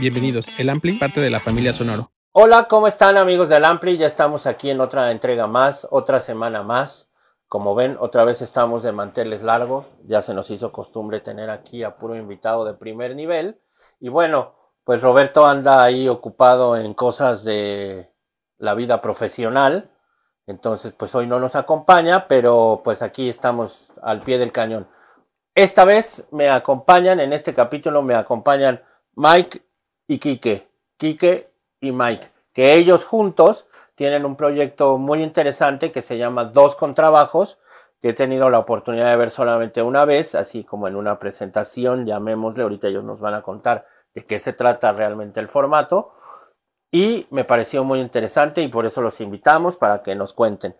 Bienvenidos, el Ampli, parte de la familia Sonoro. Hola, ¿cómo están amigos del Ampli? Ya estamos aquí en otra entrega más, otra semana más. Como ven, otra vez estamos de manteles largos. Ya se nos hizo costumbre tener aquí a puro invitado de primer nivel. Y bueno, pues Roberto anda ahí ocupado en cosas de la vida profesional. Entonces, pues hoy no nos acompaña, pero pues aquí estamos al pie del cañón. Esta vez me acompañan, en este capítulo me acompañan Mike y Quique, Quique y Mike, que ellos juntos tienen un proyecto muy interesante que se llama Dos Contrabajos, que he tenido la oportunidad de ver solamente una vez, así como en una presentación, llamémosle, ahorita ellos nos van a contar de qué se trata realmente el formato, y me pareció muy interesante y por eso los invitamos para que nos cuenten.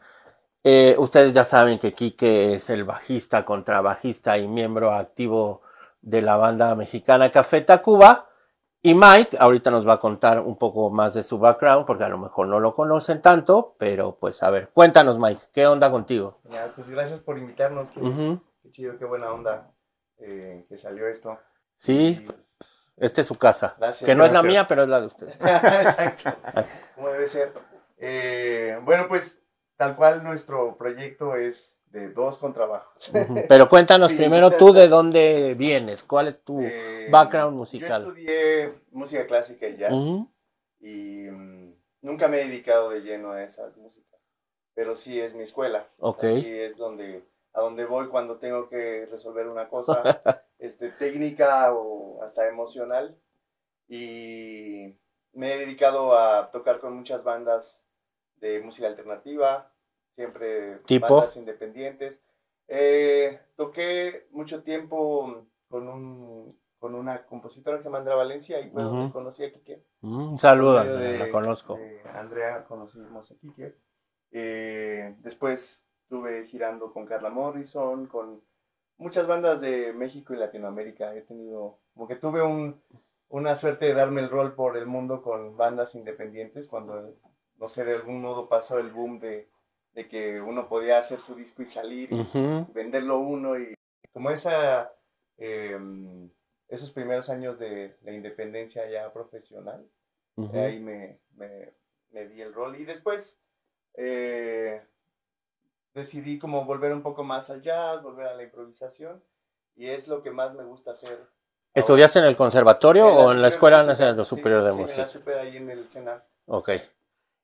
Eh, ustedes ya saben que Quique es el bajista, contrabajista y miembro activo de la banda mexicana Café Tacuba. Y Mike ahorita nos va a contar un poco más de su background, porque a lo mejor no lo conocen tanto, pero pues a ver, cuéntanos Mike, ¿qué onda contigo? pues gracias por invitarnos, qué, chido, qué buena onda eh, que salió esto. Sí, esta es su casa, gracias, que no es la mía, pero es la de ustedes. Exacto, como debe ser. Eh, bueno, pues tal cual nuestro proyecto es de dos contrabajos. Pero cuéntanos primero tú de dónde vienes, cuál es tu eh, background musical. Yo estudié música clásica y jazz y mm, nunca me he dedicado de lleno a esas músicas, pero sí es mi escuela. Okay. Sí es donde a donde voy cuando tengo que resolver una cosa este, técnica o hasta emocional y me he dedicado a tocar con muchas bandas de música alternativa, siempre ¿Tipo? bandas independientes. Eh, toqué mucho tiempo con, un, con una compositora que se llama Andrea Valencia y fue donde conocí a Kike. un saludo, la conozco. Andrea conocimos a Kike. Eh, después estuve girando con Carla Morrison, con muchas bandas de México y Latinoamérica. He tenido, como que tuve un, una suerte de darme el rol por el mundo con bandas independientes cuando, no sé, de algún modo pasó el boom de de que uno podía hacer su disco y salir y venderlo uno y como esa em, esos primeros años de la independencia ya profesional ahí me, me, di el rol y después eh, decidí como volver un poco más al jazz volver a la improvisación y es lo que más me gusta hacer ¿Estudiaste en el conservatorio o en la Escuela Nacional Superior de Música? Sí, en la ahí en el Senado. Ok.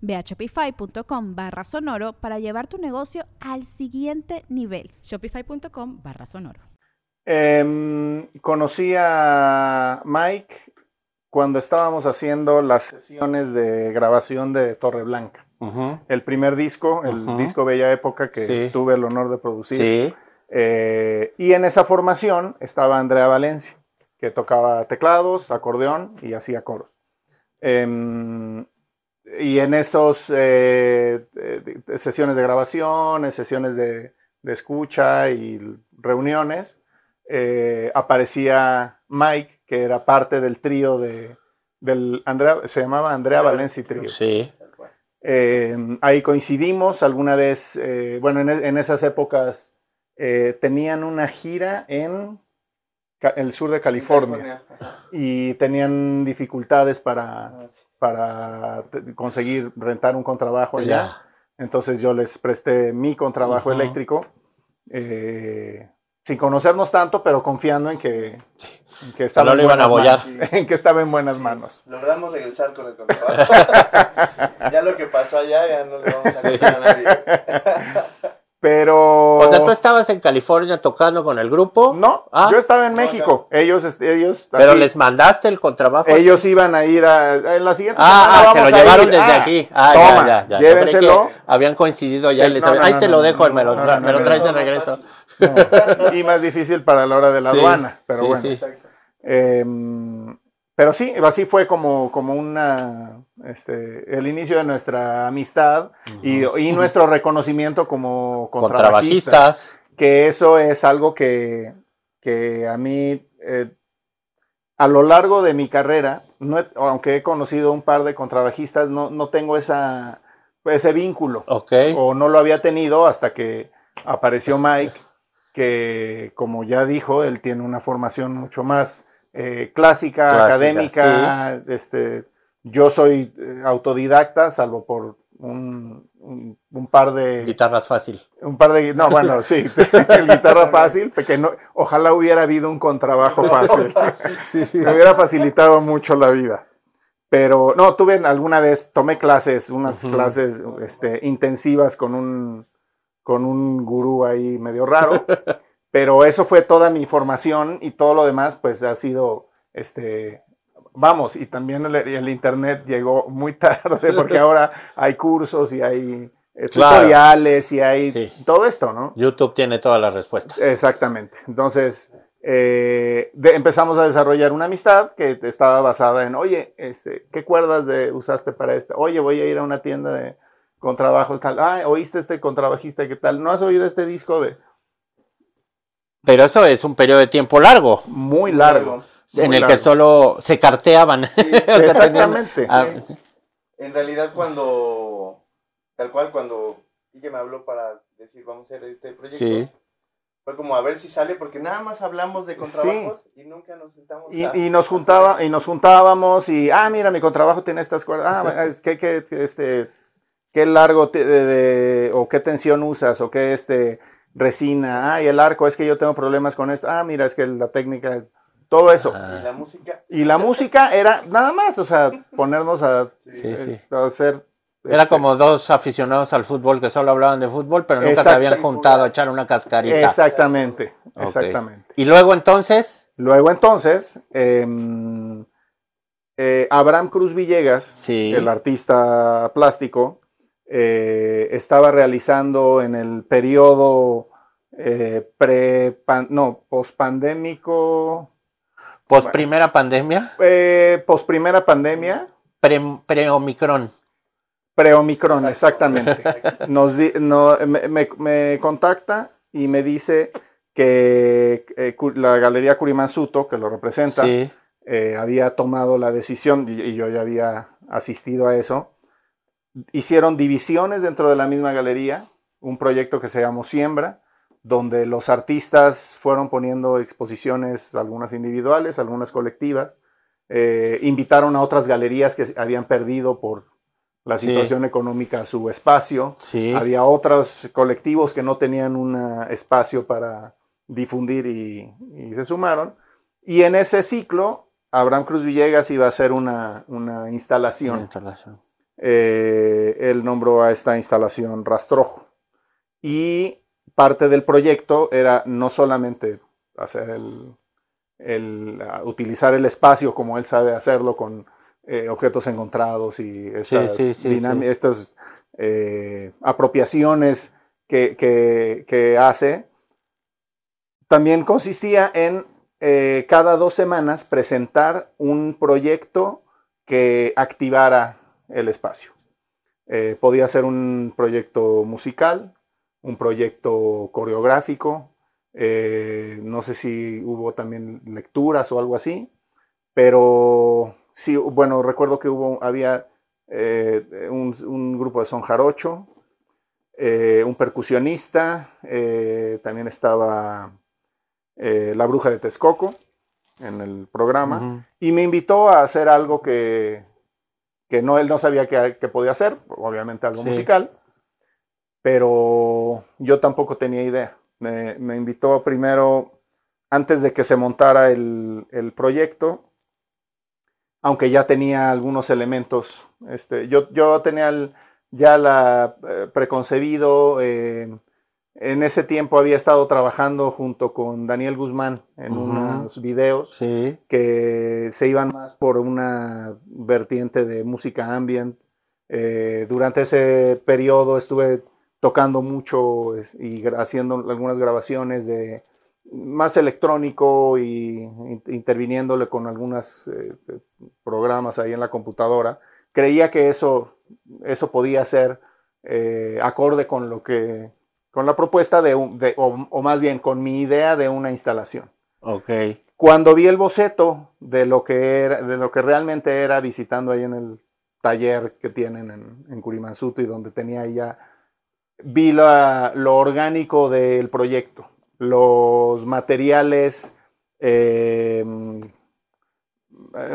Ve a shopify.com barra sonoro para llevar tu negocio al siguiente nivel. Shopify.com barra sonoro. Em, conocí a Mike cuando estábamos haciendo las sesiones de grabación de Torre Blanca. El primer disco, el disco Bella Época que tuve el honor de producir. Eh, y en esa formación estaba Andrea Valencia, que tocaba teclados, acordeón y hacía coros. Em, y en esos eh, eh, sesiones de grabación, sesiones de, escucha y reuniones, eh, aparecía Mike, que era parte del trío de, del Andrea, se llamaba Andrea Valencia Trío. Sí. ahí coincidimos alguna vez, bueno, en, esas épocas tenían una gira en el sur de California y tenían dificultades para, ah, para conseguir rentar un contrabajo allá. Entonces yo les presté mi contrabajo eléctrico, eh, sin conocernos tanto, pero confiando en que en que estaba, No lo en, iban a buenas manos, en que estaba en buenas manos. Logramos regresar con el contrabajo. ya lo que pasó allá ya no le vamos a contar a nadie. Pero... O sea, tú estabas en California tocando con el grupo. No, Ah. yo estaba en México. Ellos, este, ellos, Pero así, les mandaste el contrabajo. ellos iban a ir a, en la siguiente Ah, semana ah, se vamos lo a llevaron ir. desde Ah, aquí. Ah, toma, ya, ya, llévenselo. habían coincidido ya Sí, les no, Ahí te lo dejo, me lo, me lo traes de regreso. y más difícil para la hora de la Sí. aduana, pero Sí, bueno. sí. Pero sí, así fue como, como una, este, el inicio de nuestra amistad y, y nuestro reconocimiento como contrabajistas. Contrabajistas. Que eso es algo que, que a mí, eh, a lo largo de mi carrera, no he- aunque he conocido un par de contrabajistas, no, no tengo esa, ese vínculo o no lo había tenido hasta que apareció Mike, que como ya dijo, él tiene una formación mucho más eh, clásica, Clásica, académica. Este, yo soy eh, autodidacta, salvo por un, un- un par de... Guitarras fácil. Un par de... No, bueno, sí, el guitarra fácil, que no, ojalá hubiera habido un contrabajo fácil. Me hubiera facilitado mucho la vida. Pero no, tuve alguna vez, tomé clases, unas clases este, intensivas con un, con un gurú ahí medio raro. Pero eso fue toda mi formación y todo lo demás, pues ha sido, este, vamos, y también el, el internet llegó muy tarde porque ahora hay cursos y hay eh, Claro. tutoriales y hay Sí. todo esto, ¿no? YouTube tiene todas las respuestas. Exactamente. Entonces, eh, de- empezamos a desarrollar una amistad que estaba basada en, oye, este, ¿qué cuerdas de, usaste para esta? Oye, voy a ir a una tienda de contrabajos tal. Ah, ¿oíste este contrabajista qué tal? ¿No has oído este disco de Pero eso es un periodo de tiempo largo, muy largo? en el que solo se carteaban. O sea, tenían- Exactamente. ah, En realidad, cuando, tal cual, cuando Quique me habló para decir vamos a hacer este proyecto, Sí. fue como a ver si sale, porque nada más hablamos de contrabajos y nunca nos sentamos. Y, a- y nos juntaba, y nos juntábamos y, ah, mira, mi contrabajo tiene estas cuerdas. Ah, es que, que, que, este, qué largo te- de, de- o qué tensión usas o qué este resina. Ah, y el arco, es que yo tengo problemas con esto. Ah, mira, es que la técnica, todo eso. Y la música, Y la música era nada más, o sea, ponernos a, sí, Sí, sí. a hacer. Era este, como dos aficionados al fútbol que solo hablaban de fútbol, pero nunca se habían juntado a echar una cascarita. Exactamente, exactamente. Y luego entonces, Luego entonces, em, eh, Abraham Cruz Villegas, Sí. el artista plástico, eh, estaba realizando en el periodo eh, pre, no, pospandémico, pos primera pandemia, eh, post primera pandemia, pre, pre-omicron. pre-omicron, exactamente. Nos di- no, me, me- me contacta y me dice que eh, la Galería Curimansuto, que lo representa, Sí. eh, había tomado la decisión, y, y yo ya había asistido a eso, hicieron divisiones dentro de la misma galería, un proyecto que se llamó Siembra, donde los artistas fueron poniendo exposiciones, algunas individuales, algunas colectivas, eh, invitaron a otras galerías que habían perdido por la Sí. situación económica su espacio, Sí. había otros colectivos que no tenían un espacio para difundir y, y se sumaron. Y en ese ciclo, Abraham Cruz Villegas iba a hacer una, una instalación. Instalación. Eh, él nombró a esta instalación Rastrojo. Y parte del proyecto era no solamente hacer el, el, uh, utilizar el espacio como él sabe hacerlo con eh, objetos encontrados y estas, sí, sí, dinam- sí. estas eh, apropiaciones que, que- que hace, también consistía en eh, cada dos semanas presentar un proyecto que activara el espacio. Eh, podía ser un proyecto musical, un proyecto coreográfico, eh, no sé si hubo también lecturas o algo así, pero sí, bueno, recuerdo que hubo, había eh, un, un grupo de son jarocho, un percusionista, también estaba la bruja de Texcoco en el programa, y me invitó a hacer algo que, que no, él no sabía que, que podía hacer, obviamente algo Sí. musical, pero yo tampoco tenía idea. Me, me invitó primero antes de que se montara el, el proyecto, aunque ya tenía algunos elementos. Este, yo, yo tenía el, ya la eh, preconcebido. Eh, en ese tiempo había estado trabajando junto con Daniel Guzmán en unos videos Sí. que se iban más por una vertiente de música ambient. Eh, durante ese periodo estuve tocando mucho y haciendo algunas grabaciones de más electrónico y in- interviniéndole con algunos programas ahí en la computadora. Creía que eso, eso podía ser eh, acorde con lo que con la propuesta de, un- de- o, o más bien con mi idea de una instalación. Ok. Cuando vi el boceto de lo que era, de lo que realmente era visitando ahí en el taller que tienen en, en Curimansuto y donde tenía ya, vi la- lo orgánico del proyecto, los materiales, eh,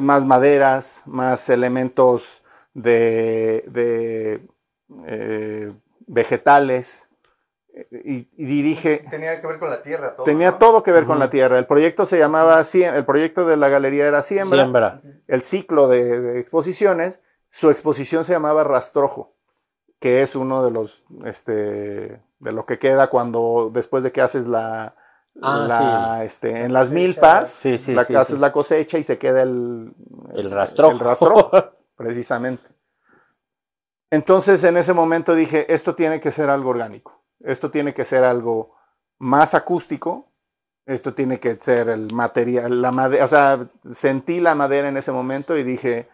más maderas, más elementos de, de, eh, vegetales. Y, y dije, Tenía que ver con la tierra todo. Tenía ¿no? todo que ver con la tierra. El proyecto se llamaba, el proyecto de la galería era Siembra, Siembra. el ciclo de, de exposiciones, su exposición se llamaba Rastrojo, que es uno de los, este, de lo que queda cuando, después de que haces la, Ah, la, este, en las milpas, Sí, sí, la, sí, haces sí. la cosecha y se queda el, El rastrojo. el rastrojo, precisamente. Entonces en ese momento dije, esto tiene que ser algo orgánico, esto tiene que ser algo más acústico, esto tiene que ser el material, la madera, o sea, sentí la madera en ese momento y dije,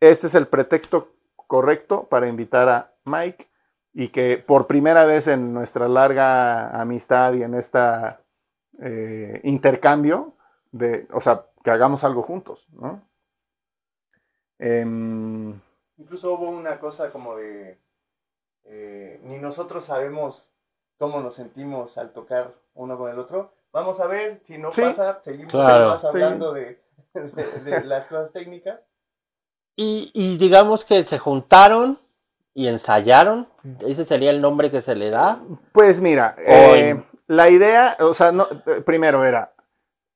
este es el pretexto correcto para invitar a Mike y que por primera vez en nuestra larga amistad y en esta eh, intercambio, de, o sea, que hagamos algo juntos, ¿no? Em, Incluso hubo una cosa como de. eh, ni nosotros sabemos cómo nos sentimos al tocar uno con el otro. Vamos a ver, si no Sí. pasa, seguimos Claro. más Sí. hablando de, de- de las cosas técnicas. Y, y digamos que se juntaron y ensayaron. Ese sería el nombre que se le da. Pues mira, O eh, en- la idea, o sea, no, eh, primero era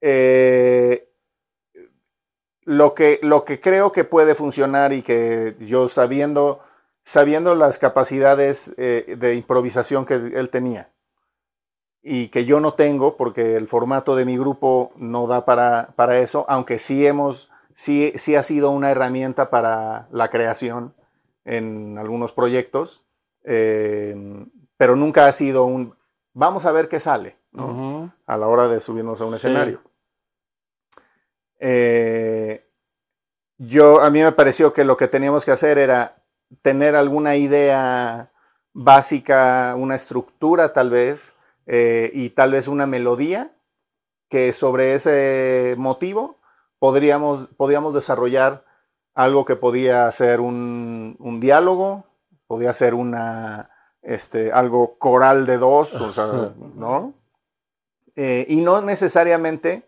eh, lo, que, lo que creo que puede funcionar y que yo sabiendo, sabiendo las capacidades eh, de improvisación que él tenía y que yo no tengo porque el formato de mi grupo no da para, para eso, aunque sí hemos, sí, sí ha sido una herramienta para la creación en algunos proyectos, eh, pero nunca ha sido un, vamos a ver qué sale, a la hora de subirnos a un Sí. escenario. Eh, yo, a mí me pareció que lo que teníamos que hacer era tener alguna idea básica, una estructura tal vez, eh, y tal vez una melodía que sobre ese motivo podríamos, podríamos desarrollar algo que podía ser un, un diálogo, podía ser una, este, algo coral de dos, o sea, ¿no? Eh, y no necesariamente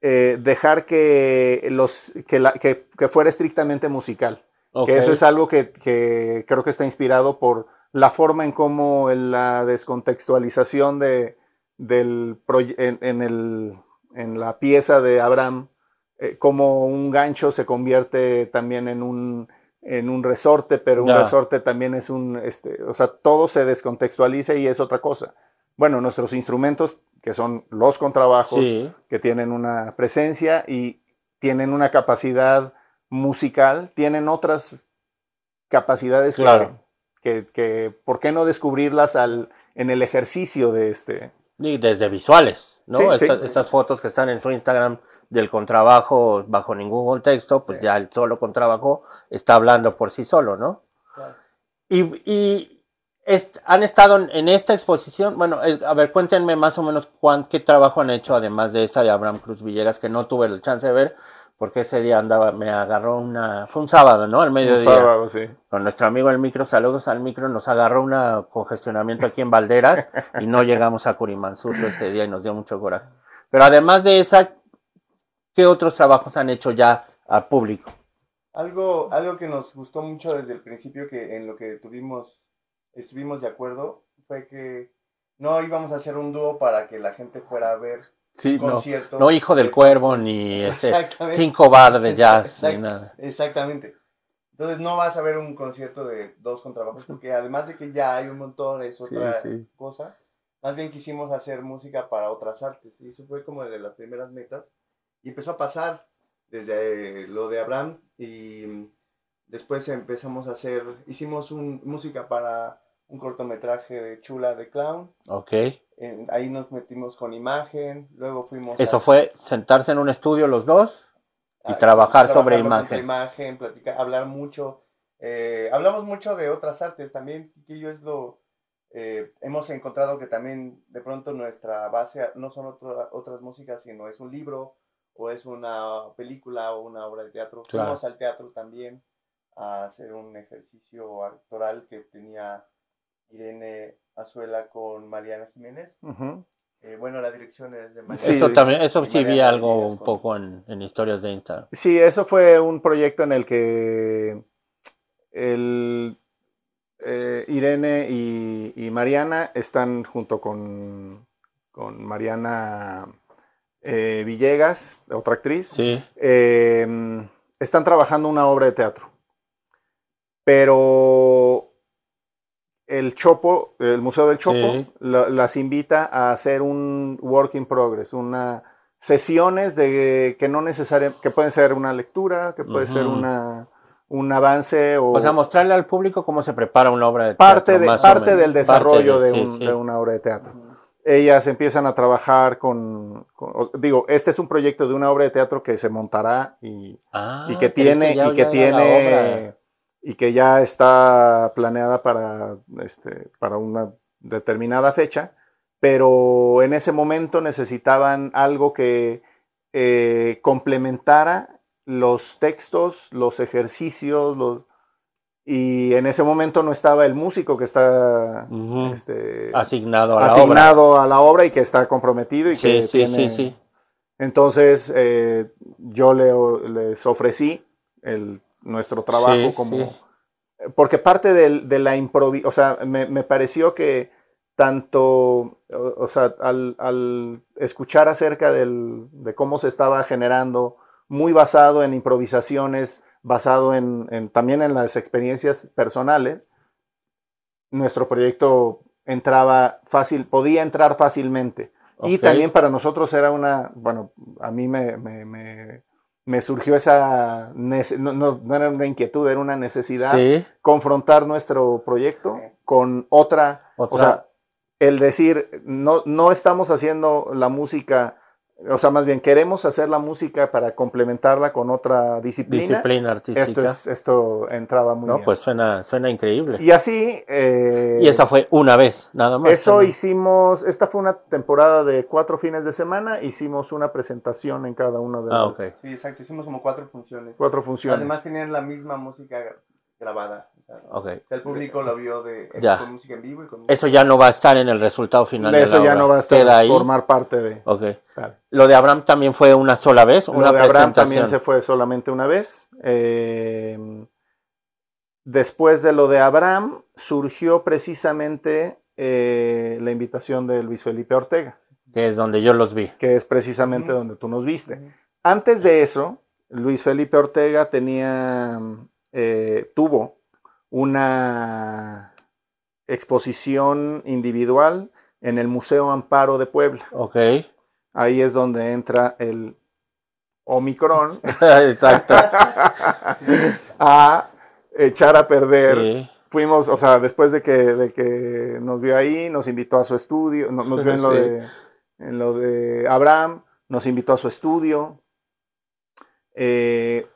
eh, dejar que, los, que, la- que- que fuera estrictamente musical. Que eso es algo que, que creo que está inspirado por la forma en cómo en la descontextualización de, del en, en el- en la pieza de Abraham, eh, como un gancho se convierte también en un, en un resorte, pero un resorte también es un, este, o sea, todo se descontextualiza y es otra cosa. Bueno, nuestros instrumentos, que son los contrabajos, Sí. que tienen una presencia y tienen una capacidad musical, tienen otras capacidades que- Claro. que, que, ¿por qué no descubrirlas al, en el ejercicio de este? Y desde visuales, ¿no? Sí, sí. estas, estas fotos que están en su Instagram del contrabajo bajo ningún contexto, pues Sí. ya el solo contrabajo está hablando por sí solo, ¿no? Claro. Y, y est- han estado en, en esta exposición, bueno, es- a ver, cuéntenme más o menos cuán, qué trabajo han hecho, además de esta de Abraham Cruz Villegas, que no tuve el chance de ver, porque ese día andaba, me agarró una, fue un sábado, ¿no? Al mediodía sí. con nuestro amigo el micro, saludos al micro, nos agarró un congestionamiento aquí en Valderas y no llegamos a Curimansuto ese día y nos dio mucho coraje. Pero además de esa, ¿qué otros trabajos han hecho ya al público? Algo, algo que nos gustó mucho desde el principio, que en lo que tuvimos, estuvimos de acuerdo, fue que no íbamos a hacer un dúo para que la gente fuera a ver Sí, no, no hijo del de- cuervo ni este, cinco bar de jazz ni nada. Exactamente. Entonces no vas a ver un concierto de dos contrabajos porque además de que ya hay un montón, es Sí, otra sí. cosa. Más bien quisimos hacer música para otras artes y eso fue como de las primeras metas. Y empezó a pasar desde eh, lo de Abraham y después empezamos a hacer, hicimos un, música para un cortometraje de Chula de Clown. Ok. Ahí nos metimos con imagen, luego fuimos... Eso a- fue sentarse en un estudio los dos y trabajar sobre imagen. imagen, platicar, hablar mucho. eh, hablamos mucho de otras artes también, que yo es lo... eh, hemos encontrado que también de pronto nuestra base no son otro- otras músicas, sino es un libro o es una película o una obra de teatro. Claro. Fuimos al teatro también a hacer un ejercicio actoral que tenía Irene Azuela con Mariana Jiménez. Eh, bueno, la dirección es de Mariana. Sí. eso también, eso sí vi algo un con- poco en, en historias de Instagram. Sí, eso fue un proyecto en el que el, eh, Irene y, y Mariana están junto con, con Mariana eh, Villegas, otra actriz, Sí, eh, están trabajando una obra de teatro. Pero el Chopo, el Museo del Chopo, Sí. la- las invita a hacer un work in progress, una sesiones de que no necesariamente, que pueden ser una lectura, que puede ser Ujú. una, un avance o, o sea, mostrarle al público cómo se prepara una obra de parte, teatro, de, más o parte menos. del desarrollo Parte de, sí, un- sí. de una obra de teatro ellas empiezan a trabajar con, con- o- digo, este es un proyecto de una obra de teatro que se montará y, Ah, y que tiene ya- y que tiene. Y que ya está planeada para este para una determinada fecha, pero en ese momento necesitaban algo que eh, complementara los textos, los ejercicios, los y en ese momento no estaba el músico que está este, asignado a la obra. asignado a la obra y que está comprometido y Sí, que sí, tiene, sí, sí. entonces, eh, yo le- les ofrecí el, nuestro trabajo Sí, como... sí. Porque parte del- de, la improvisación, o sea, me, me pareció que tanto, o, o sea, al, al escuchar acerca del- de cómo se estaba generando, muy basado en improvisaciones, basado en, en- también en las experiencias personales, nuestro proyecto entraba fácil, podía entrar fácilmente. Y también para nosotros era una, bueno, a mí me, me- me- me surgió esa, no, no- no era una inquietud, era una necesidad, Sí, confrontar nuestro proyecto con otra, otra. o sea, el decir, no, no estamos haciendo la música, o sea, más bien queremos hacer la música para complementarla con otra disciplina. disciplina artística. Esto, es, esto entraba muy no, bien. pues suena, suena increíble. y así... eh, Y esa fue una vez, nada más. eso también. hicimos, esta fue una temporada de cuatro fines de semana, hicimos una presentación en cada una de Ah, las ok. Sí, exacto. Hicimos como cuatro funciones. cuatro funciones. Además tenían la misma música grabada. O sea, Ok. el público lo vio de, Ya. con música en vivo y con Eso ya no va a estar en el resultado final. de de eso la ya obra. no va a estar, Queda ahí. formar parte de... Ok. Claro. Lo de Abraham también fue una sola vez, Lo una de Abraham también se fue solamente una vez. Eh, después de lo de Abraham, surgió precisamente eh, la invitación de Luis Felipe Ortega, Que es donde yo los vi. que es precisamente donde tú nos viste. Antes de eso, Luis Felipe Ortega tenía, eh, tuvo una exposición individual en el Museo Amparo de Puebla. Ok. Ahí es donde entra el Omicron Exacto. a echar a perder. Sí. Fuimos, o sea, después de que, de que nos vio ahí, nos invitó a su estudio, no- nos vio en lo, Sí. de, en lo de Abraham, nos invitó a su estudio. eh,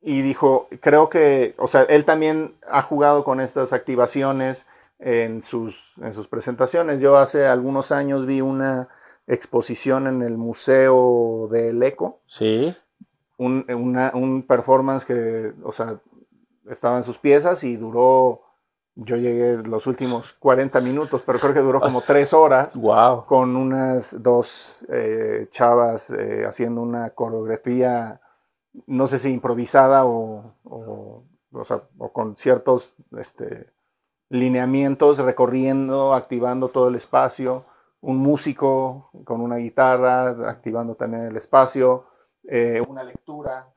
y dijo, creo que, o sea, él también ha jugado con estas activaciones en sus, en sus presentaciones. Yo hace algunos años vi una exposición en el Museo del Eco, Sí. un, una- un performance que, o sea, estaban sus piezas y duró, yo llegué los últimos 40 minutos, pero creo que duró como tres horas Wow. con unas dos eh, chavas eh, haciendo una coreografía, no sé si improvisada o, o, o con ciertos este, lineamientos, recorriendo, activando todo el espacio, un músico con una guitarra, activando también el espacio, eh, una lectura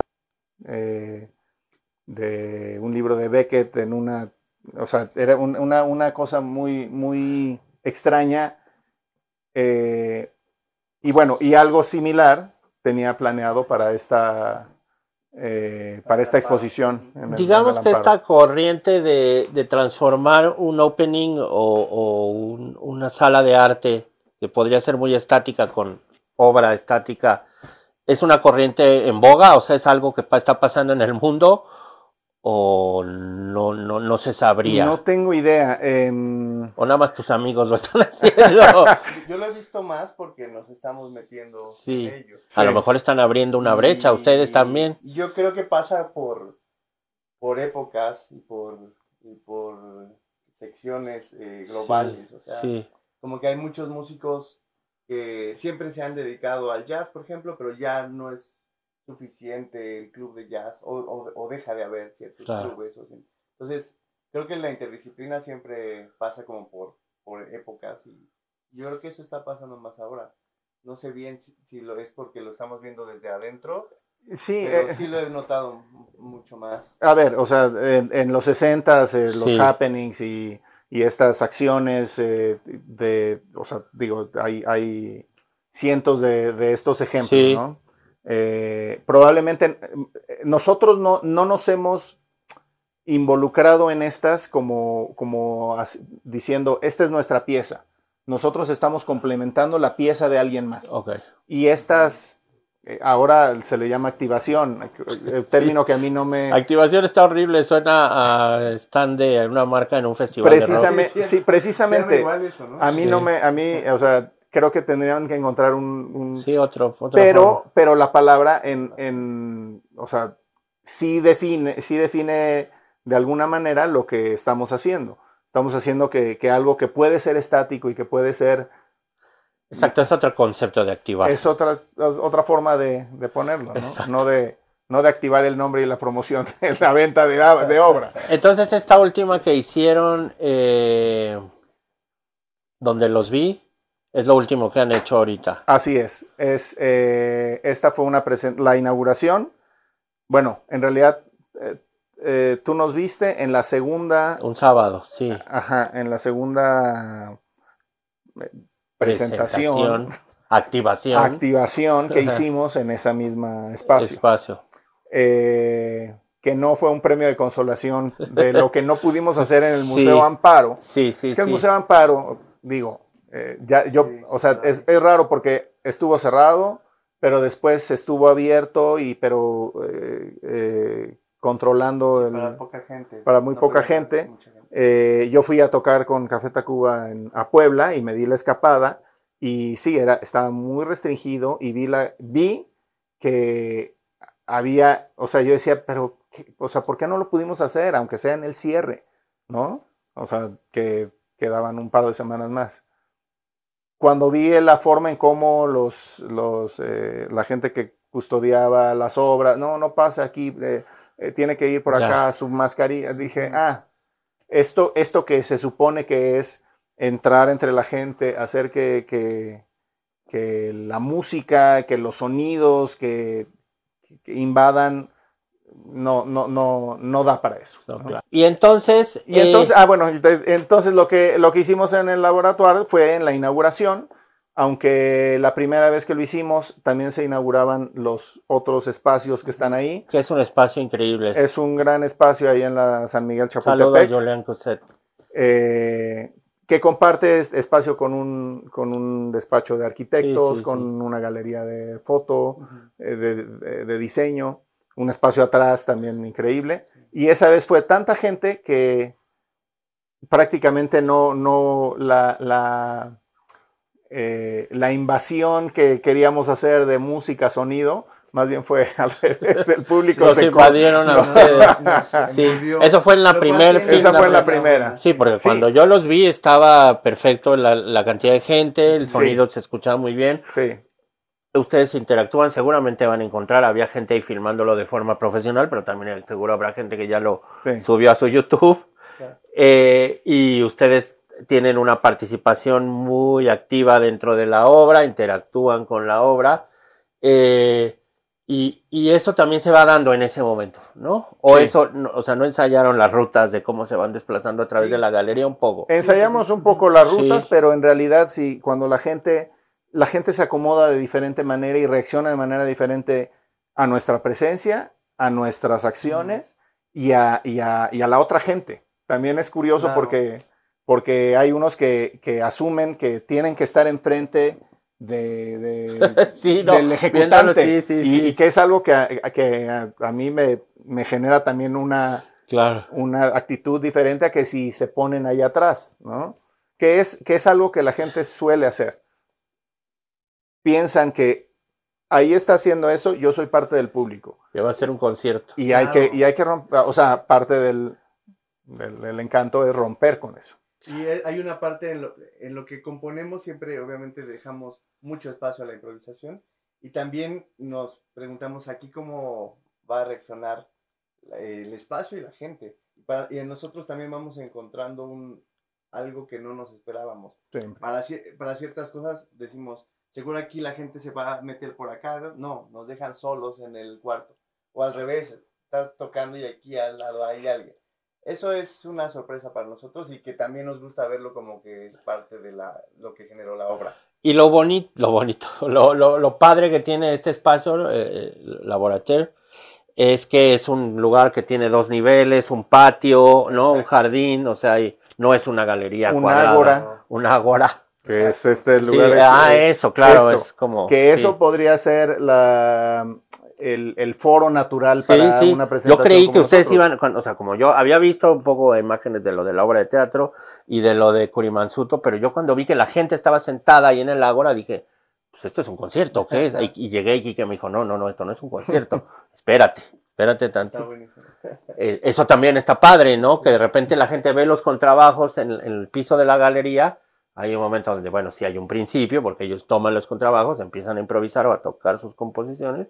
eh, de un libro de Beckett en una, o sea, era un- una, una cosa muy, muy extraña. eh, y bueno, y algo similar tenía planeado para esta, eh, para esta exposición. en el- Digamos en que esta corriente de, de transformar un opening o, o un- una sala de arte que podría ser muy estática con obra estática, ¿es una corriente en boga? O sea, ¿es algo que está pasando en el mundo? ¿O no, no, no se sabría? No tengo idea. em, ¿O nada más tus amigos lo están haciendo? Yo lo he visto más porque nos estamos metiendo Sí. en ello. A lo mejor están abriendo una brecha, Y- ustedes también. Yo creo que pasa por, por épocas y por, y por secciones eh, globales. o sea, sí. como que hay muchos músicos que siempre se han dedicado al jazz, por ejemplo, pero ya no es suficiente el club de jazz o, o- o deja de haber ciertos Claro. clubes. o. Entonces, creo que la interdisciplina siempre pasa como por, por épocas y yo creo que eso está pasando más ahora. No sé bien si, si lo es porque lo estamos viendo desde adentro, sí, pero eh, sí lo he notado mucho más. a ver, o sea, en, en los 60 s los Sí. happenings y, y estas acciones eh, de, o sea, digo, hay, hay cientos de, de estos ejemplos, Sí. ¿no? Eh, probablemente eh, nosotros no, no nos hemos involucrado en estas como, como as- diciendo, esta es nuestra pieza. Nosotros estamos complementando la pieza de alguien más. Ok. Y estas, eh, ahora se le llama activación, el término que a mí no me... Activación está horrible, suena a stand de una marca en un festival de rock. Precisamente, Sí, sí, sí, precisamente. eso, ¿no? A mí Sí. no me, a mí, o sea, creo que tendrían que encontrar un, un- Sí, otro. pero, forma. pero la palabra en, en, o sea, sí define, sí define de alguna manera lo que estamos haciendo. Estamos haciendo que, que algo que puede ser estático y que puede ser, Exacto, es otro concepto de activar. es otra, es otra forma de, de ponerlo, ¿no? No de, no de activar el nombre y la promoción la venta de, de obra. Entonces, esta última que hicieron, eh, donde los vi, es lo último que han hecho ahorita. Así es. es eh, esta fue una la inauguración. Bueno, en realidad eh, eh, tú nos viste en la segunda, Un sábado, sí. ajá, en la segunda presentación, activación, activación que hicimos en esa misma espacio. espacio. Eh, que no fue un premio de consolación de lo que no pudimos hacer en el Sí. Museo Amparo. Sí, sí, que el. Museo Amparo, digo, eh, ya yo, Sí, o sea, claro. es, es raro porque estuvo cerrado, pero después estuvo abierto y pero eh, eh, controlando para poca gente. para muy poca gente. yo fui a tocar con Café Tacuba en, a Puebla y me di la escapada y sí, era, estaba muy restringido y vi, la, vi que había, o sea, yo decía, pero, o sea, ¿por qué no lo pudimos hacer, aunque sea en el cierre? ¿No? O sea, que quedaban un par de semanas más. Cuando vi la forma en cómo los, los, eh, la gente que custodiaba las obras, no, no pasa aquí, eh, eh, tiene que ir por acá, su mascarilla, dije, ah, esto, esto que se supone que es entrar entre la gente, hacer que, que, que la música, que los sonidos, que, que invadan, no, no, no, no da para eso. No, claro. Y entonces, Y eh, entonces, ah, bueno, ent- entonces lo que, lo que hicimos en el laboratorio fue en la inauguración, aunque la primera vez que lo hicimos también se inauguraban los otros espacios que están ahí. que es un espacio increíble. Es un gran espacio ahí en la San Miguel Saludos a Chapultepec. Cosset. eh, que comparte es- espacio con un, con un despacho de arquitectos, Sí, sí, con sí. una galería de foto, eh, de, de- de diseño, un espacio atrás también increíble. Y esa vez fue tanta gente que prácticamente no, no la, la, eh, la invasión que queríamos hacer de música, sonido, más bien fue al revés, el público Los se invadieron a ustedes. Sí, eso fue en la primera Esa fue en la primera. Sí, porque Sí. cuando yo los vi estaba perfecto la, la cantidad de gente, el Sí. sonido se escuchaba muy bien. Sí, Ustedes interactúan, seguramente van a encontrar, había gente ahí filmándolo de forma profesional, pero también seguro habrá gente que ya lo sí. subió a su YouTube. Eh, y ustedes tienen una participación muy activa dentro de la obra, interactúan con la obra. eh, y, y eso también se va dando en ese momento, ¿no? O Sí. eso, no- o sea, no ensayaron las rutas de cómo se van desplazando a través Sí. de la galería un poco. Ensayamos un poco las Sí. rutas, pero en realidad sí, cuando la gente, la gente se acomoda de diferente manera y reacciona de manera diferente a nuestra presencia, a nuestras acciones y, a, y a- y a la otra gente. También es curioso Claro. porque, porque hay unos que, que asumen que tienen que estar enfrente de, de- sí, no, del viéndolo, ejecutante sí, sí, y, y que es algo que a, que mí me, me genera también una, Claro. una actitud diferente a que si se ponen ahí atrás, ¿no? Que es, que es algo que la gente suele hacer. Piensan que ahí está haciendo eso, yo soy parte del público. Que va a ser un concierto. Y hay Claro. que, y hay que romper, o sea, parte del, del, del encanto es romper con eso. Y hay- hay una parte en lo, en lo que componemos, siempre obviamente dejamos mucho espacio a la improvisación y también nos preguntamos aquí cómo va a reaccionar el espacio y la gente. Y, para- y en nosotros también vamos encontrando un, algo que no nos esperábamos. Siempre. Para, para ciertas cosas decimos, seguro aquí la gente se va a meter por acá. No, nos dejan solos en el cuarto. O al revés, estás tocando y aquí al lado hay alguien. Eso es una sorpresa para nosotros y que también nos gusta verlo como que es parte de la, lo que generó la obra. Y lo bonito, lo bonito, lo, lo, lo padre que tiene este espacio, eh, Laborateur, es que es un lugar que tiene dos niveles, un patio, ¿no? Un jardín, o sea, y no es una galería Un cuadrada, ágora. un ágora. Que es este Sí, lugar. es, ah, eh, eso, claro, esto. es como... que eso sí. podría ser la, el, el foro natural Sí, para sí. una Yo presentación. creí como que ustedes iban, cuando- o sea, como yo había visto un poco de imágenes de lo de la obra de teatro y de lo de Kurimansuto, pero yo cuando vi que la gente estaba sentada ahí en el ágora, dije, pues esto es un concierto, ¿qué es? Y, y llegué y que me dijo, no, no, no, esto no es un concierto, espérate, espérate tanto. Eh, eso también está padre, ¿no? Que de repente la gente ve los contrabajos en, en el piso de la galería. Hay un momento donde, bueno, sí hay un principio, porque ellos toman los contrabajos, empiezan a improvisar o a tocar sus composiciones,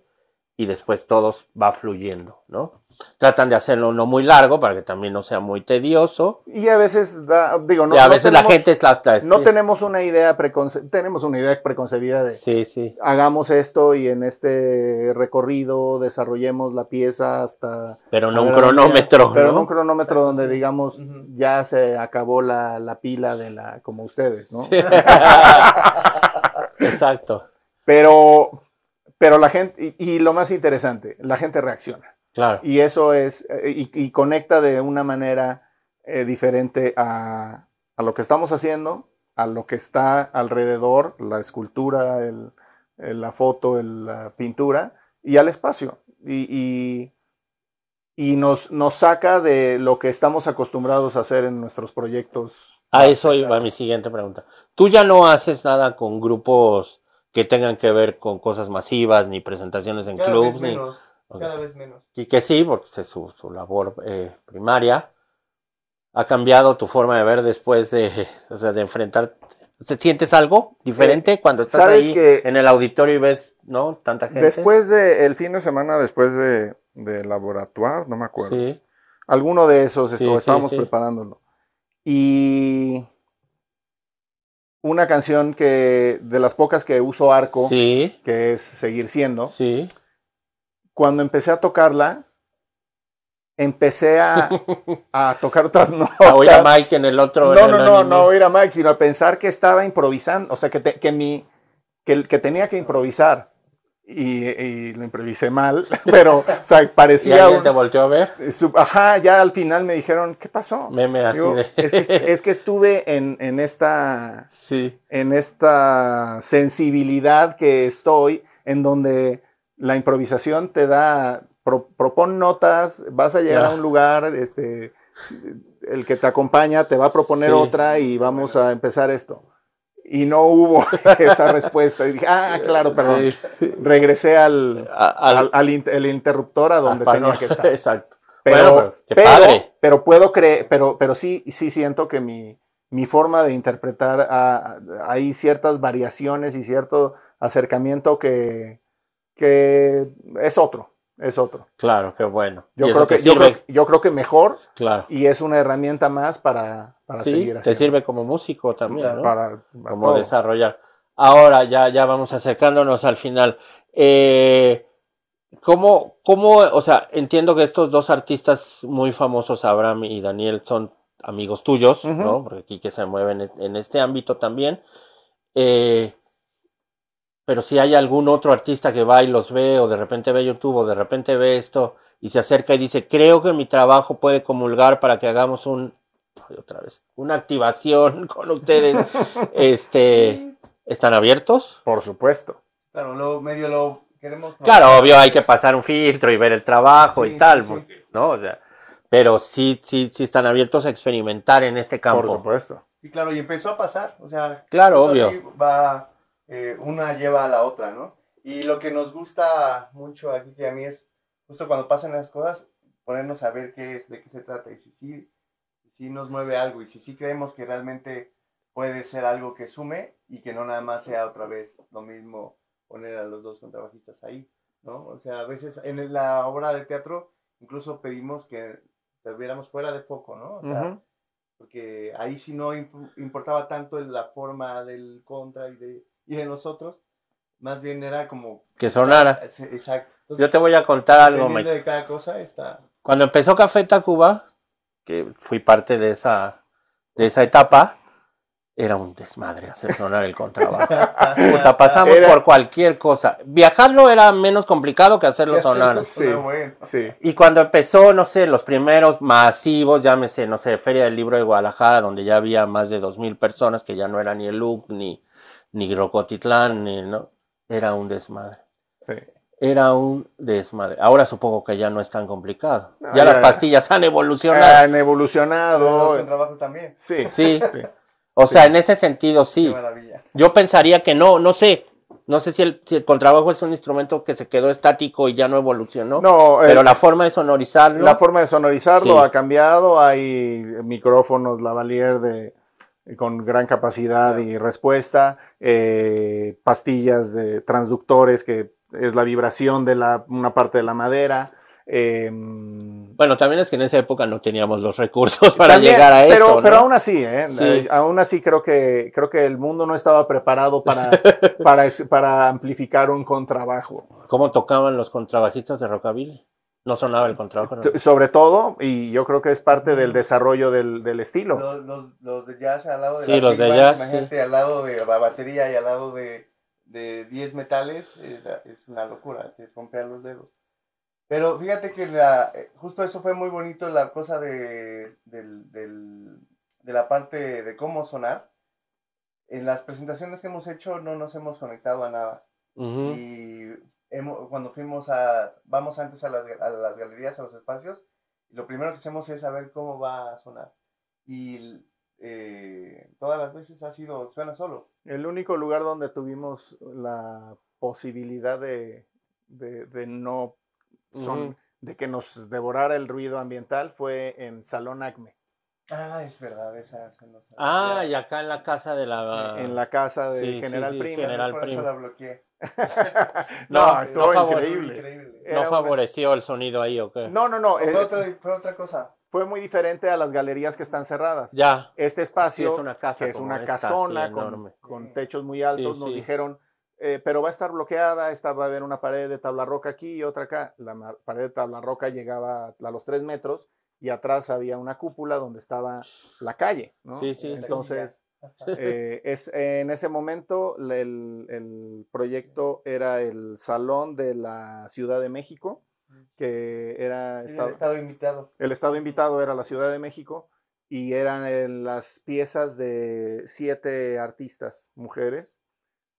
y después todos va fluyendo, ¿no? Tratan de hacerlo no muy largo para que también no sea muy tedioso. Y a veces, da- digo, no, y a no veces la tenemos- gente es la. la- No sí, tenemos una idea preconce- tenemos una idea preconcebida de Sí, sí. hagamos esto y en este recorrido desarrollemos la pieza hasta Pero no a un cronómetro, pero ¿no? no un cronómetro donde digamos ya se acabó la, la pila de la como ustedes, ¿no? Sí. Exacto, Pero pero la gente y, y lo más interesante, la gente reacciona. Claro. Y eso es, eh, y, y conecta de una manera eh, diferente a, a lo que estamos haciendo, a lo que está alrededor, la escultura, el- el- la foto, el- la pintura, y al espacio. Y, y- y nos, nos saca de lo que estamos acostumbrados a hacer en nuestros proyectos. A eso iba mi siguiente pregunta. Tú ya no haces nada con grupos que tengan que ver con cosas masivas, ni presentaciones en Cada clubs, ni. menos. Cada vez menos. Y que sí, porque es su, su labor eh, primaria. ¿Ha cambiado tu forma de ver después de, o sea, de enfrentar? ¿Te sientes algo diferente cuando estás ahí que- en el auditorio y ves, ¿no? Tanta gente. Después de, el fin de semana, después de, de Laboratoire, no me acuerdo. Sí, Alguno de esos Sí, esto- sí, estábamos sí. preparándolo. Y una canción que de las pocas que uso arco, sí, que es Seguir siendo, sí. Cuando empecé a tocarla, empecé a, a tocar otras notas. A oír a Mike en el otro. no, no, no, anime. no oír a Mike, sino a pensar que estaba improvisando, o sea, que, te- que, mi, que, que tenía que improvisar. Y, y lo improvisé mal, pero, o sea, ¿Y parecía... alguien un- te volteó a ver? su- ajá, ya al final me dijeron, ¿qué pasó? Meme así Digo, de. es, que, es que estuve en, en esta, sí, en esta sensibilidad que estoy, en donde la improvisación te da, pro- propon notas, vas a llegar a un lugar, este, el que te acompaña te va a proponer Sí. otra y vamos a empezar esto. Y no hubo esa respuesta. Y dije, ah, claro, perdón. Sí. Regresé al, A- al- al, al in- el interruptor a donde tenía pano- que estar. Exacto. Pero, Bueno, pero qué pero, padre. pero puedo creer, pero, pero sí, sí siento que mi, mi forma de interpretar, ah, hay ciertas variaciones y cierto acercamiento que, que es otro. es otro. Claro, qué bueno. Yo, creo te que, yo, creo, yo creo que mejor claro. y es una herramienta más para, para Sí, seguir te haciendo. sirve como músico también, ¿no? Para, para como todo. desarrollar. Ahora ya, ya vamos acercándonos al final. Eh, ¿cómo, cómo, o sea, entiendo que estos dos artistas muy famosos, Abraham y Daniel, son amigos tuyos. ¿no? Porque aquí que se mueven en, en este ámbito también. Eh, pero si hay algún otro artista que va y los ve, o de repente ve YouTube, o de repente ve esto, y se acerca y dice, creo que mi trabajo puede comulgar para que hagamos un, otra vez, una activación con ustedes, este, ¿están abiertos? Por supuesto. Claro, lo medio lo queremos. Claro, obvio, hay que pasar un filtro y ver el trabajo Sí, y tal, sí, sí. porque, ¿no? O sea, pero sí, sí, sí están abiertos a experimentar en este campo. Por supuesto. Sí, claro, y empezó a pasar, o sea, Claro, obvio. va, eh, una lleva a la otra, ¿no? Y lo que nos gusta mucho aquí que a mí es, justo cuando pasan las cosas, ponernos a ver qué es, de qué se trata, y si sí, si nos mueve algo, y si sí creemos que realmente puede ser algo que sume, y que no nada más sea otra vez lo mismo poner a los dos contrabajistas ahí, ¿no? O sea, a veces en la obra de teatro incluso pedimos que estuviéramos fuera de foco, ¿no? O sea, porque ahí sí no imp- importaba tanto la forma del contra y de, y de nosotros, más bien era como... Que sonara. Exacto. Entonces, Yo te voy a contar algo, dependiendo Mike. de cada cosa está... Cuando empezó Café Tacuba, que fui parte de esa, de esa etapa, era un desmadre hacer sonar el contrabajo. Puta, pasamos Era- por cualquier cosa. Viajarlo era menos complicado que hacerlo sonar. Sí. bueno. Sí. Y cuando empezó, no sé, los primeros masivos, llámese, no sé, Feria del Libro de Guadalajara, donde ya había más de dos mil personas, que ya no era ni el LUC, ni, ni Rocotitlán, ni, ¿no? Era un desmadre. Sí. Era un desmadre. Ahora supongo que ya no es tan complicado. No, ya, ya- las pastillas han evolucionado. Han Los evolucionado. trabajos también. Sí. Sí. Sí. O sea, en ese sentido, Qué sí. maravilla. Yo pensaría que no, no sé. No sé si el, si el contrabajo es un instrumento que se quedó estático y ya no evolucionó. No, pero eh, la forma de sonorizarlo. La forma de sonorizarlo Sí. ha cambiado, hay micrófonos lavalier de, con gran capacidad y respuesta, eh, pastillas de transductores que es la vibración de la, una parte de la madera. eh, Bueno, también es que en esa época no teníamos los recursos para también, llegar a pero, eso. ¿no? Pero aún así, ¿eh? Sí. Eh, aún así creo que, creo que el mundo no estaba preparado para, para, para amplificar un contrabajo. ¿Cómo tocaban los contrabajistas de Rockabilly? No sonaba el contrabajo. ¿no? Sobre todo, y yo creo que es parte del desarrollo del, del estilo. Los, los, los de jazz al lado de Sí, las los de jazz, sí. al lado de la batería y al lado de, de 10 metales, eh, es una locura, te rompea los dedos. Pero fíjate que la, eh, justo eso fue muy bonito, la cosa de, del, del- de la parte de cómo sonar. En las presentaciones que hemos hecho no nos hemos conectado a nada. Y hemos- cuando fuimos a, vamos antes a las, a las galerías, a los espacios, y lo primero que hacemos es saber cómo va a sonar. Y eh, todas las veces ha sido, suena solo. El único lugar donde tuvimos la posibilidad de, de, de no son, Ujú. de que nos devorara el ruido ambiental fue en Salón Acme, Ah, es verdad, esa. no. Ah, y acá en la casa de la. en la casa de Sí, sí, General sí, Prima. General Por eso la bloqueé. no, No, estuvo no increíble. ¿No una- favoreció el sonido ahí o qué? No, no, no. Fue, eh, otra, fue otra cosa. fue muy diferente a las galerías que están cerradas. Ya. Este Sí, espacio, es una casa. que es una esta, casona sí, con, enorme. con techos muy altos, Sí, nos sí. dijeron, eh, pero va a estar bloqueada, esta va a haber una pared de tabla roca aquí y otra acá. La pared de tabla roca llegaba a los tres metros y atrás había una cúpula donde estaba la calle. ¿no? Sí, sí, sí. Entonces, eh, es, en ese momento el, el proyecto era el Salón de la Ciudad de México, que era... Estado- el estado invitado. el estado invitado era la Ciudad de México y eran eh, las piezas de siete artistas mujeres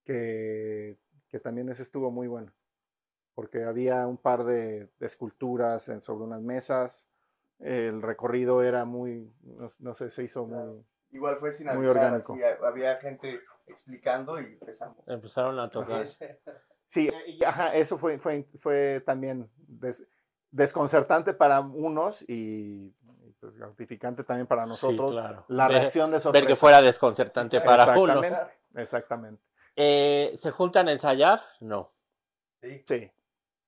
que, que también ese estuvo muy bueno porque había un par de, de esculturas en- sobre unas mesas el recorrido era muy no, no sé se hizo muy Igual fue sin Muy avisar, orgánico. así, ha- había gente explicando y empezamos. Empezaron a tocar. sí ajá, eso fue fue, fue también des- desconcertante para unos y pues, gratificante también para nosotros Sí, claro. la Ver- reacción de sorpresa Ver que fuera desconcertante para unos. Exactamente. Exactamente. Eh, ¿Se juntan a ensayar? No. Sí. Sí.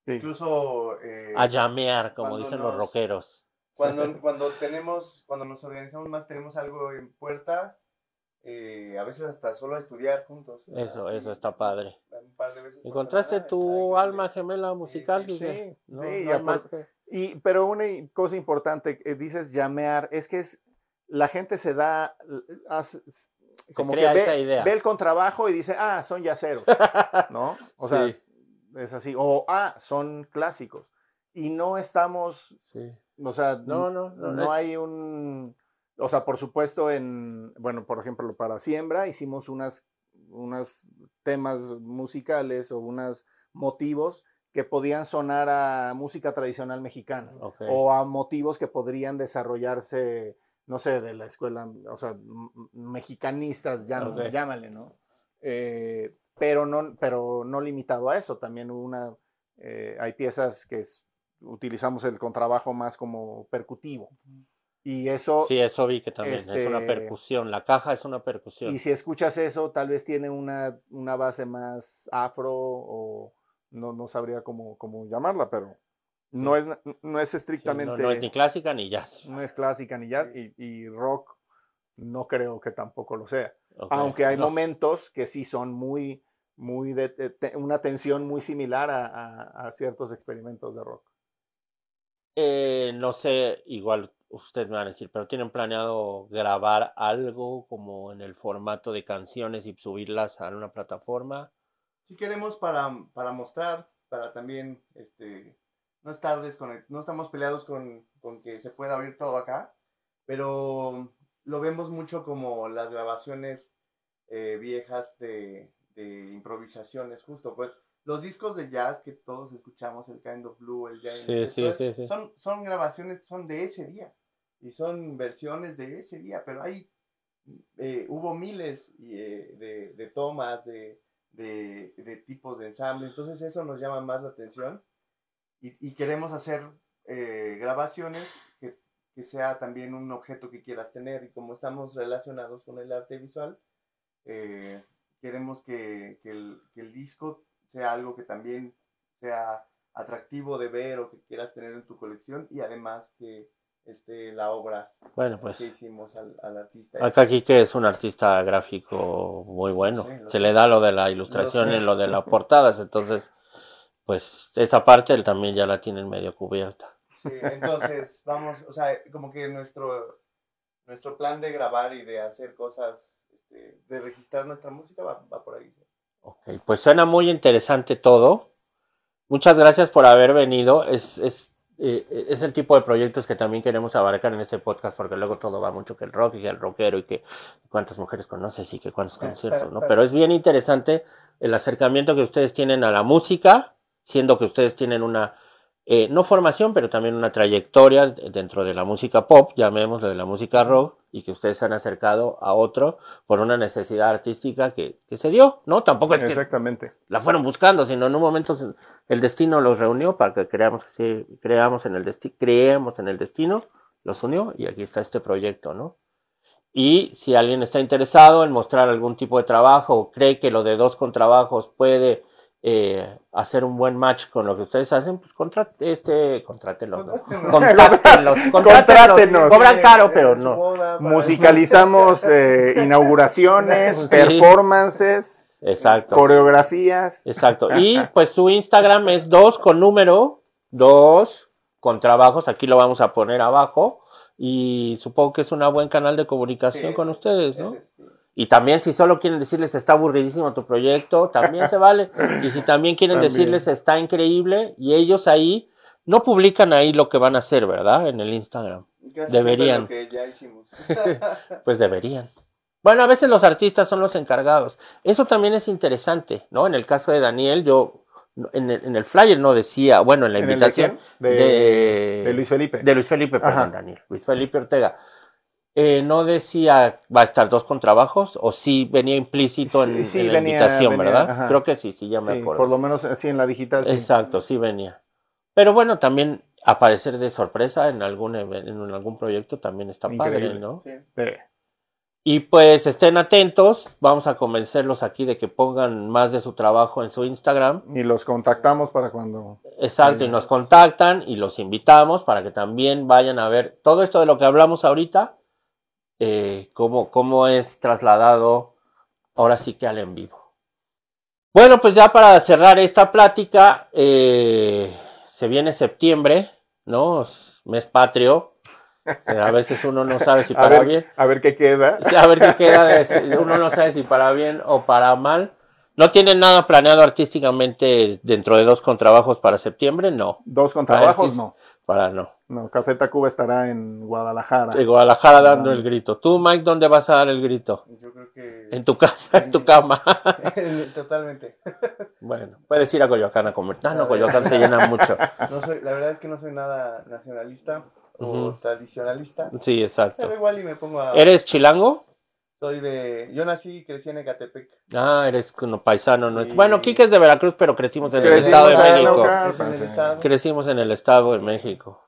Sí. Incluso... eh, A llamear, como dicen los rockeros. Cuando, cuando tenemos, cuando nos organizamos más, tenemos algo en puerta, eh, a veces hasta solo a estudiar juntos. Eso, Así, eso está padre. un par de veces ¿Encontraste tu alma gemela musical? sí, sí, no, sí, no más que- Y, pero una cosa importante, eh, dices llamear, es que es, la gente se da, hace- como que crea esa ve, idea. ve el contrabajo y dice, ah, son yaceros, ¿no? O sea, Sí. es así, o ah, son clásicos. Y no estamos, Sí. O sea, No, no, no. no es- hay un, o sea, por supuesto en, bueno, por ejemplo, para Siembra hicimos unas, unos temas musicales o unos motivos que podían sonar a música tradicional mexicana o a motivos que podrían desarrollarse, no sé, de la escuela, o sea, mexicanistas, llam- Ok. llámale, ¿no? Eh, pero no, pero no limitado a eso, también una, eh, hay piezas que es- utilizamos el contrabajo más como percutivo. Y eso, Sí, eso vi que también es una este- percusión. La caja es una percusión. y si escuchas eso, tal vez tiene una, una base más afro o no, no sabría cómo, cómo llamarla, pero no es, no es Sí, estrictamente... no, no es ni clásica ni jazz. no es clásica ni jazz y, y rock no creo que tampoco lo sea. Ok. Aunque hay No, momentos que sí son muy, muy de, de- una tensión muy similar a, a- a ciertos experimentos de rock. Eh, no sé, igual ustedes me van a decir, pero ¿tienen planeado grabar algo como en el formato de canciones y subirlas a una plataforma? Sí queremos para, para mostrar, para también, este, no estar desconect- no estamos peleados con, con que se pueda oír todo acá, pero lo vemos mucho como las grabaciones eh, viejas de, de improvisaciones, justo, pues los discos de jazz que todos escuchamos, el Kind of Blue, el Jazz, Sí, sí, sí. Son, son grabaciones, son de ese día, y son versiones de ese día, pero hay, eh, hubo miles eh, de, de tomas, de, de, de tipos de ensamble. Entonces eso nos llama más la atención y, y queremos hacer eh, grabaciones que, que sea también un objeto que quieras tener y como estamos relacionados con el arte visual, eh, queremos que, que el, que el disco sea algo que también sea atractivo de ver o que quieras tener en tu colección y además que esté la obra Bueno, pues que hicimos al, al artista. acá Quique es un artista gráfico muy bueno. Sí, lo Se sé. le da lo de la ilustración sé. en lo de las portadas, entonces, pues esa parte él también ya la tienen medio cubierta. Sí, entonces vamos, o sea, como que nuestro, nuestro plan de grabar y de hacer cosas, este, de registrar nuestra música va, va por ahí. Ok, pues suena muy interesante todo. Muchas gracias por haber venido. Es, es, eh, es el tipo de proyectos que también queremos abarcar en este podcast, porque luego todo va mucho que el rock y que el rockero y que cuántas mujeres conoces y que cuántos conciertos, ¿no? Pero es bien interesante el acercamiento que ustedes tienen a la música, siendo que ustedes tienen una, eh, no formación, pero también una trayectoria dentro de la música pop, llamémoslo de la música rock, y que ustedes se han acercado a otro por una necesidad artística que, que se dio, ¿no? Tampoco es que Exactamente. la fueron buscando, sino en un momento el destino los reunió para que creamos que sí, creamos en el destino, creemos en el destino, los unió y aquí está este proyecto, ¿no? Y si alguien está interesado en mostrar algún tipo de trabajo o cree que lo de dos contrabajos puede eh, hacer un buen match con lo que ustedes hacen, pues contrate, este, contrátenlos, ¿no? Contrátenos. Cobran caro, pero no. Musicalizamos eh, inauguraciones, Sí. performances, Exacto. coreografías. Exacto. Y pues su Instagram es dos con número, dos con trabajos. Aquí lo vamos a poner abajo. Y supongo que es un buen canal de comunicación Sí, con ustedes, ¿no? ese, sí. Y también si solo quieren decirles está aburridísimo tu proyecto, también se vale. Y si también quieren También. decirles está increíble y ellos ahí no publican ahí lo que van a hacer, ¿verdad? En el Instagram. Casi Deberían. siempre lo que ya hicimos. Pues deberían. Bueno, a veces los artistas son los encargados. Eso también es interesante, ¿no? En el caso de Daniel, yo en el, en el flyer no decía, bueno, en la ¿En el de invitación? De, de, de Luis Felipe. de Luis Felipe, perdón, Ajá. Daniel, Luis Felipe Ortega. Eh, no decía va a estar dos contrabajos o sí venía implícito en, Sí, sí, en la venía- invitación, venía, ¿verdad? ajá. Creo que sí, sí, ya me Sí, acuerdo. por lo menos sí, en la digital. Sí. Exacto, sí venía. Pero bueno, también aparecer de sorpresa en algún en algún proyecto también está padre, Increíble. ¿no? Sí. Sí. Y pues estén atentos, vamos a convencerlos aquí de que pongan más de su trabajo en su Instagram. Y los contactamos para cuando... Exacto, y nos contactan y los invitamos para que también vayan a ver todo esto de lo que hablamos ahorita, eh, cómo, cómo es trasladado ahora sí que al en vivo. Bueno, pues ya para cerrar esta plática, eh, se viene septiembre, ¿no? Mes patrio. Eh, A veces uno no sabe si A para ver, bien. a ver qué queda. A ver qué queda. Uno no sabe si para bien o para mal. ¿No tienen nada planeado artísticamente dentro de dos contrabajos para septiembre? No, Dos con Ah, no. Para no. No, Café Tacuba estará en Guadalajara. De Guadalajara dando Ah. el grito. ¿Tú, Mike, dónde vas a dar el grito? Yo creo que... En tu casa, en tu cama. Totalmente. bueno, puedes ir a Coyoacán a comer. Ah, no, Coyoacán se llena mucho. No soy, la verdad es que no soy nada nacionalista o tradicionalista. Sí, Pero exacto. igual y me pongo a... ¿Eres chilango? Soy de... Yo nací y crecí en Ecatepec. Ah, eres como paisano. No. Sí. Bueno, Quique es de Veracruz, pero crecimos en el Estado de México. Crecimos en el Estado de México.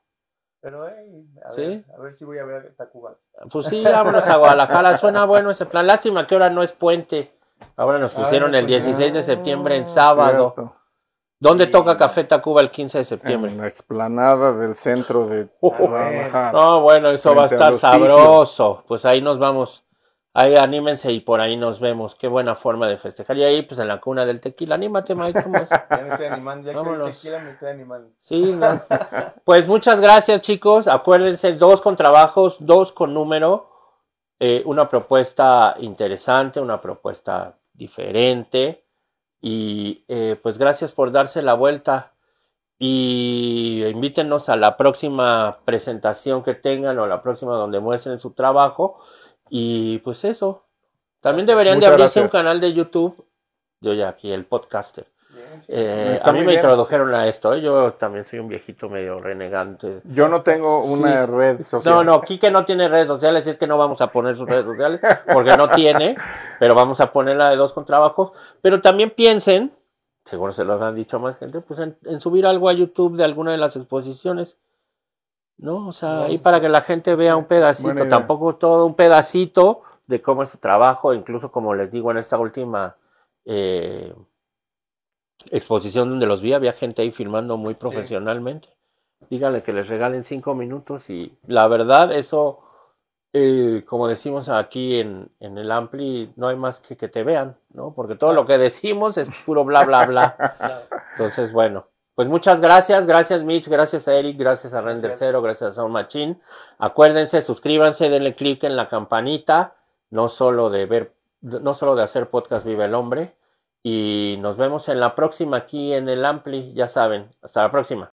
Pero, hey, a, ¿Sí? ver, a ver si voy a ver a Tacuba. Pues sí, vámonos a Guadalajara. Suena bueno ese plan. Lástima que ahora no es puente. Ahora nos Ah, pusieron el puente. 16 de septiembre en Ah, sábado. cierto. ¿Dónde Sí. toca Café Tacuba el 15 de septiembre? En la explanada del centro de Ah, Guadalajara. No, bueno, eso va a estar sabroso. Pues ahí nos vamos. Ahí anímense y por ahí nos vemos. Qué buena forma de festejar. Y ahí, pues en la cuna del tequila. Anímate, Mike. ¿cómo es? Ya me estoy animando. Ya que Vámonos. el tequila me estoy animando. Sí, no. Pues muchas gracias, chicos. Acuérdense, dos con trabajos, dos con número. Eh, una propuesta interesante, una propuesta diferente. Y eh, pues gracias por darse la vuelta. Y invítenos a la próxima presentación que tengan o la próxima donde muestren su trabajo. Y pues eso. También deberían de abrirse un canal de YouTube. Yo ya aquí, el podcaster. Bien, sí. Eh, Está a mí me bien. introdujeron a esto. ¿eh? Yo también soy un viejito medio renegante. Yo no tengo una Sí. red social. No, no, Quique no tiene redes sociales, y es que no vamos a poner sus redes sociales, porque no tiene, pero vamos a poner la de dos con trabajos. Pero también piensen, seguro se los han dicho más gente, pues en, en subir algo a YouTube de alguna de las exposiciones. ¿No? O sea, ahí para que la gente vea un pedacito, tampoco todo un pedacito de cómo es su trabajo, incluso como les digo en esta última eh, exposición donde los vi, había gente ahí filmando muy profesionalmente. Díganle que les regalen cinco minutos y la verdad, eso, eh, como decimos aquí en, en el Ampli, no hay más que que te vean, ¿no? Porque todo lo que decimos es puro bla, bla, bla. Entonces, bueno, pues muchas gracias, gracias Mitch, gracias a Eric, gracias a Render Gracias. Cero, gracias a Sound Machine. Acuérdense, suscríbanse, denle clic en la campanita, no solo de ver, no solo de hacer podcast Vive el Hombre. Y nos vemos en la próxima aquí en el Ampli, ya saben. Hasta la próxima.